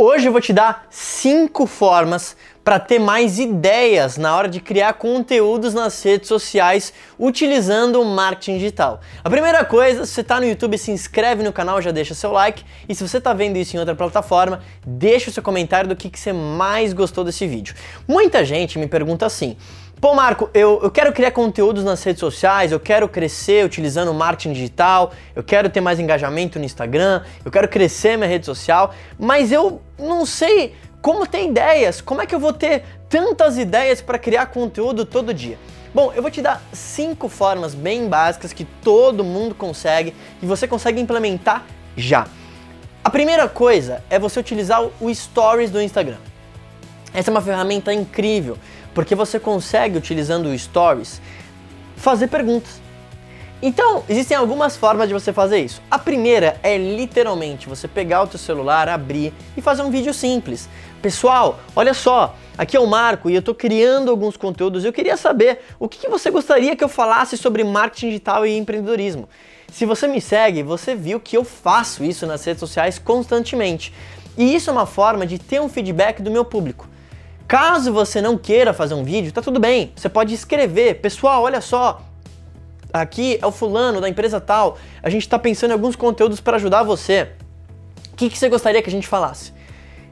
Hoje eu vou te dar cinco formas para ter mais ideias na hora de criar conteúdos nas redes sociais utilizando o marketing digital. A primeira coisa, se você está no YouTube, se inscreve no canal, já deixa seu like. E se você está vendo isso em outra plataforma, deixa o seu comentário do que, que você mais gostou desse vídeo. Muita gente me pergunta assim. Pô, Marco, eu, eu quero criar conteúdos nas redes sociais, eu quero crescer utilizando marketing digital, eu quero ter mais engajamento no Instagram, eu quero crescer minha rede social, mas eu não sei como ter ideias, como é que eu vou ter tantas ideias para criar conteúdo todo dia? Bom, eu vou te dar cinco formas bem básicas que todo mundo consegue e você consegue implementar já. A primeira coisa é você utilizar o Stories do Instagram. Essa é uma ferramenta incrível porque você consegue, utilizando o Stories, fazer perguntas. Então, existem algumas formas de você fazer isso. A primeira é literalmente você pegar o teu celular, abrir e fazer um vídeo simples. Pessoal, olha só, aqui é o Marco e eu estou criando alguns conteúdos. Eu queria saber o que, que você gostaria que eu falasse sobre marketing digital e empreendedorismo. Se você me segue, você viu que eu faço isso nas redes sociais constantemente. E isso é uma forma de ter um feedback do meu público. Caso você não queira fazer um vídeo, tá tudo bem. Você pode escrever, pessoal, olha só, aqui é o fulano da empresa tal. A gente está pensando em alguns conteúdos para ajudar você. O que, que você gostaria que a gente falasse?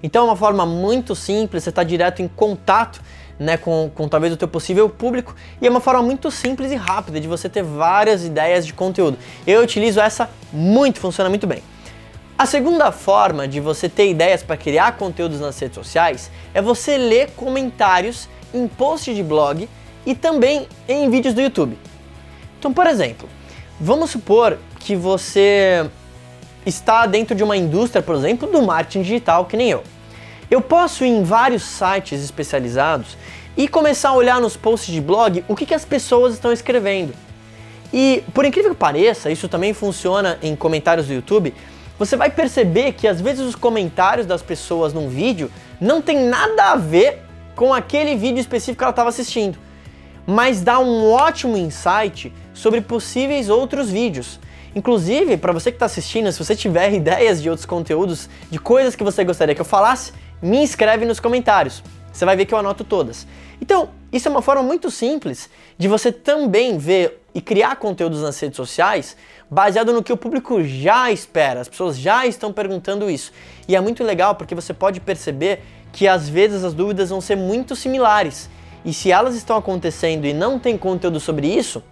Então é uma forma muito simples, você está direto em contato né, com, com talvez o teu possível público e é uma forma muito simples e rápida de você ter várias ideias de conteúdo. Eu utilizo essa muito, funciona muito bem. A segunda forma de você ter ideias para criar conteúdos nas redes sociais é você ler comentários em posts de blog e também em vídeos do YouTube. Então, por exemplo, vamos supor que você está dentro de uma indústria, por exemplo, do marketing digital, que nem eu. Eu posso ir em vários sites especializados e começar a olhar nos posts de blog o que, que as pessoas estão escrevendo. E, por incrível que pareça, isso também funciona em comentários do YouTube você vai perceber que às vezes os comentários das pessoas num vídeo não tem nada a ver com aquele vídeo específico que ela estava assistindo, mas dá um ótimo insight sobre possíveis outros vídeos. Inclusive, para você que está assistindo, se você tiver ideias de outros conteúdos, de coisas que você gostaria que eu falasse, me escreve nos comentários. Você vai ver que eu anoto todas. Então, isso é uma forma muito simples de você também ver e criar conteúdos nas redes sociais baseado no que o público já espera. As pessoas já estão perguntando isso. E é muito legal porque você pode perceber que às vezes as dúvidas vão ser muito similares. E se elas estão acontecendo e não tem conteúdo sobre isso,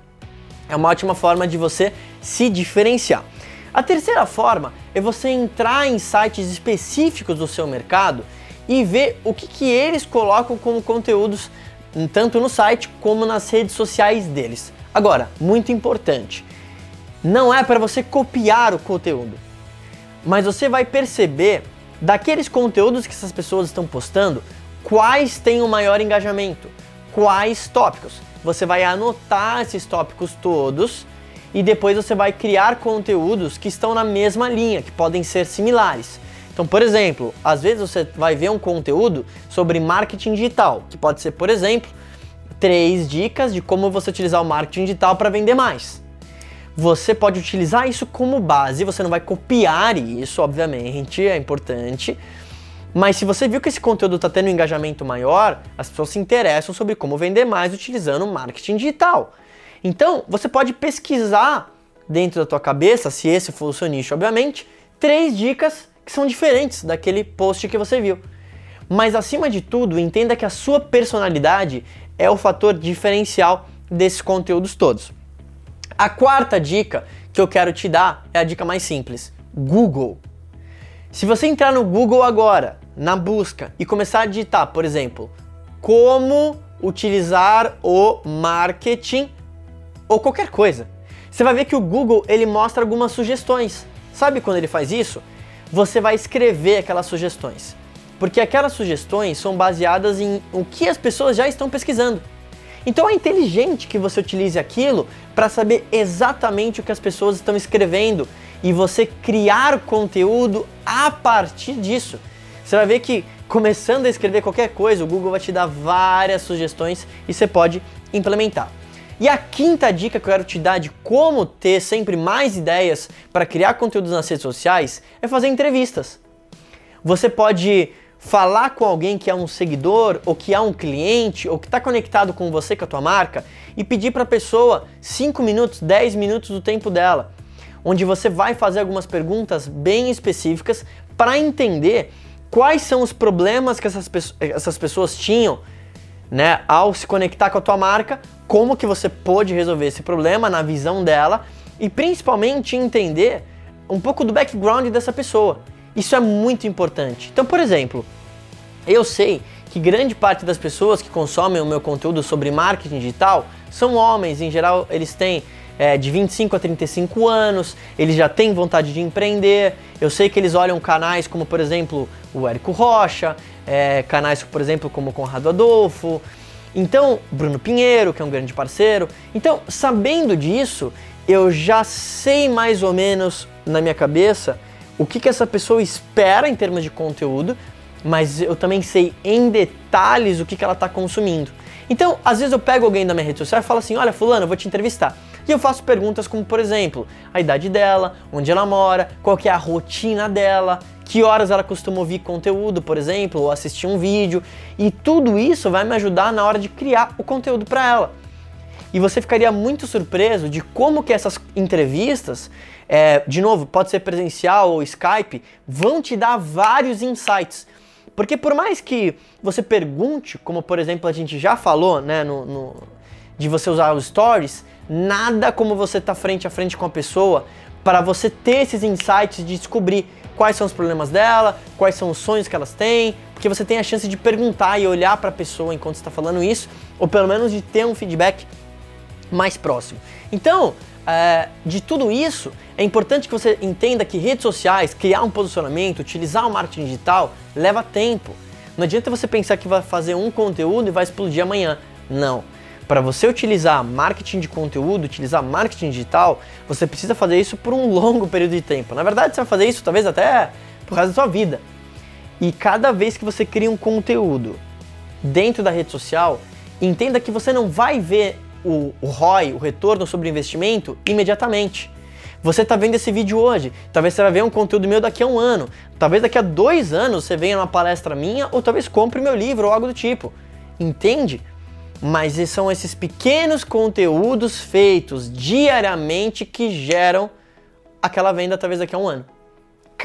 é uma ótima forma de você se diferenciar. A terceira forma é você entrar em sites específicos do seu mercado e ver o que, que eles colocam como conteúdos tanto no site como nas redes sociais deles. Agora, muito importante, não é para você copiar o conteúdo, mas você vai perceber daqueles conteúdos que essas pessoas estão postando quais têm o maior engajamento, quais tópicos. Você vai anotar esses tópicos todos e depois você vai criar conteúdos que estão na mesma linha, que podem ser similares. Então, por exemplo, às vezes você vai ver um conteúdo sobre marketing digital, que pode ser, por exemplo, três dicas de como você utilizar o marketing digital para vender mais. Você pode utilizar isso como base, você não vai copiar isso, obviamente, é importante. Mas se você viu que esse conteúdo está tendo um engajamento maior, as pessoas se interessam sobre como vender mais utilizando marketing digital. Então, você pode pesquisar dentro da tua cabeça, se esse for o seu nicho, obviamente, três dicas que são diferentes daquele post que você viu. Mas acima de tudo, entenda que a sua personalidade é o fator diferencial desses conteúdos todos. A quarta dica que eu quero te dar é a dica mais simples: Google. Se você entrar no Google agora, na busca, e começar a digitar, por exemplo, como utilizar o marketing ou qualquer coisa, você vai ver que o Google ele mostra algumas sugestões. Sabe quando ele faz isso? você vai escrever aquelas sugestões. Porque aquelas sugestões são baseadas em o que as pessoas já estão pesquisando. Então é inteligente que você utilize aquilo para saber exatamente o que as pessoas estão escrevendo e você criar conteúdo a partir disso. Você vai ver que começando a escrever qualquer coisa, o Google vai te dar várias sugestões e você pode implementar. E a quinta dica que eu quero te dar de como ter sempre mais ideias para criar conteúdos nas redes sociais é fazer entrevistas. Você pode falar com alguém que é um seguidor ou que é um cliente ou que está conectado com você, com a tua marca e pedir para a pessoa 5 minutos, 10 minutos do tempo dela, onde você vai fazer algumas perguntas bem específicas para entender quais são os problemas que essas, essas pessoas tinham né, ao se conectar com a tua marca, como que você pode resolver esse problema na visão dela e principalmente entender um pouco do background dessa pessoa. Isso é muito importante. Então, por exemplo, eu sei que grande parte das pessoas que consomem o meu conteúdo sobre marketing digital são homens, em geral eles têm é, de 25 a 35 anos, eles já têm vontade de empreender. Eu sei que eles olham canais como, por exemplo, o Érico Rocha, é, canais, por exemplo, como o Conrado Adolfo. Então, Bruno Pinheiro, que é um grande parceiro. Então, sabendo disso, eu já sei mais ou menos na minha cabeça o que, que essa pessoa espera em termos de conteúdo, mas eu também sei em detalhes o que, que ela está consumindo. Então, às vezes eu pego alguém da minha rede social e falo assim: olha, Fulano, eu vou te entrevistar. E eu faço perguntas como, por exemplo, a idade dela, onde ela mora, qual é a rotina dela, que horas ela costuma ouvir conteúdo, por exemplo, ou assistir um vídeo. E tudo isso vai me ajudar na hora de criar o conteúdo para ela. E você ficaria muito surpreso de como que essas entrevistas, é, de novo, pode ser presencial ou Skype, vão te dar vários insights. Porque por mais que você pergunte, como por exemplo a gente já falou, né, no, no de você usar os stories, nada como você estar tá frente a frente com a pessoa para você ter esses insights de descobrir quais são os problemas dela, quais são os sonhos que elas têm, porque você tem a chance de perguntar e olhar para a pessoa enquanto está falando isso, ou pelo menos de ter um feedback mais próximo. Então, é, de tudo isso, é importante que você entenda que redes sociais, criar um posicionamento, utilizar o marketing digital, leva tempo. Não adianta você pensar que vai fazer um conteúdo e vai explodir amanhã. Não. Para você utilizar marketing de conteúdo, utilizar marketing digital, você precisa fazer isso por um longo período de tempo. Na verdade, você vai fazer isso talvez até por causa da sua vida. E cada vez que você cria um conteúdo dentro da rede social, entenda que você não vai ver o, o ROI, o retorno sobre o investimento, imediatamente. Você está vendo esse vídeo hoje, talvez você vai ver um conteúdo meu daqui a um ano, talvez daqui a dois anos você venha numa palestra minha ou talvez compre meu livro ou algo do tipo. Entende? Mas são esses pequenos conteúdos feitos diariamente que geram aquela venda talvez daqui a um ano.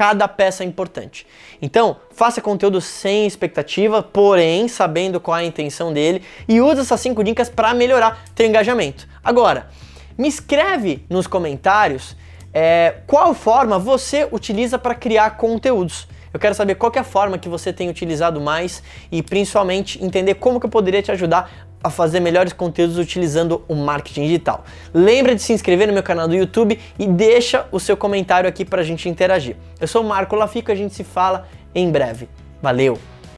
Cada peça é importante. Então, faça conteúdo sem expectativa, porém sabendo qual é a intenção dele e use essas cinco dicas para melhorar teu engajamento. Agora, me escreve nos comentários é, qual forma você utiliza para criar conteúdos. Eu quero saber qual é a forma que você tem utilizado mais e principalmente entender como que eu poderia te ajudar a fazer melhores conteúdos utilizando o marketing digital. Lembra de se inscrever no meu canal do YouTube e deixa o seu comentário aqui para a gente interagir. Eu sou o Marco Lafico, a gente se fala em breve. Valeu!